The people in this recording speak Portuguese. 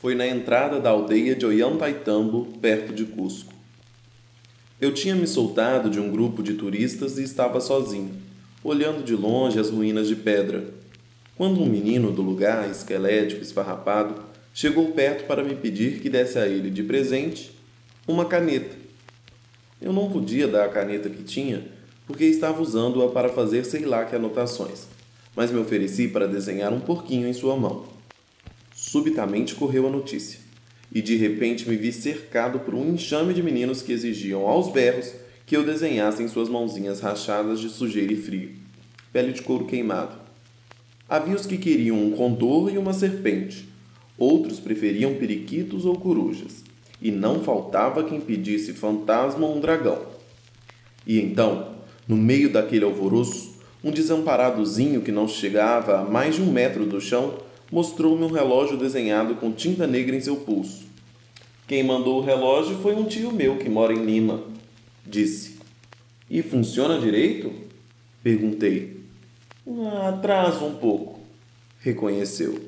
Foi na entrada da aldeia de Ollantaytambo, perto de Cusco. Eu tinha me soltado de um grupo de turistas e estava sozinho, olhando de longe as ruínas de pedra, quando um menino do lugar, esquelético, esfarrapado, chegou perto para me pedir que desse a ele de presente uma caneta. Eu não podia dar a caneta que tinha, porque estava usando-a para fazer sei lá que anotações, mas me ofereci para desenhar um porquinho em sua mão. Subitamente correu a notícia, e de repente me vi cercado por um enxame de meninos que exigiam aos berros que eu desenhasse em suas mãozinhas rachadas de sujeira e frio, pele de couro queimado. Havia os que queriam um condor e uma serpente, outros preferiam periquitos ou corujas, e não faltava quem pedisse fantasma ou um dragão. E então, no meio daquele alvoroço, um desamparadozinho que não chegava a mais de um metro do chão mostrou-me um relógio desenhado com tinta negra em seu pulso. Quem mandou o relógio foi um tio meu que mora em Lima, disse. E funciona direito? Perguntei. Ah, atrasa um pouco, reconheceu.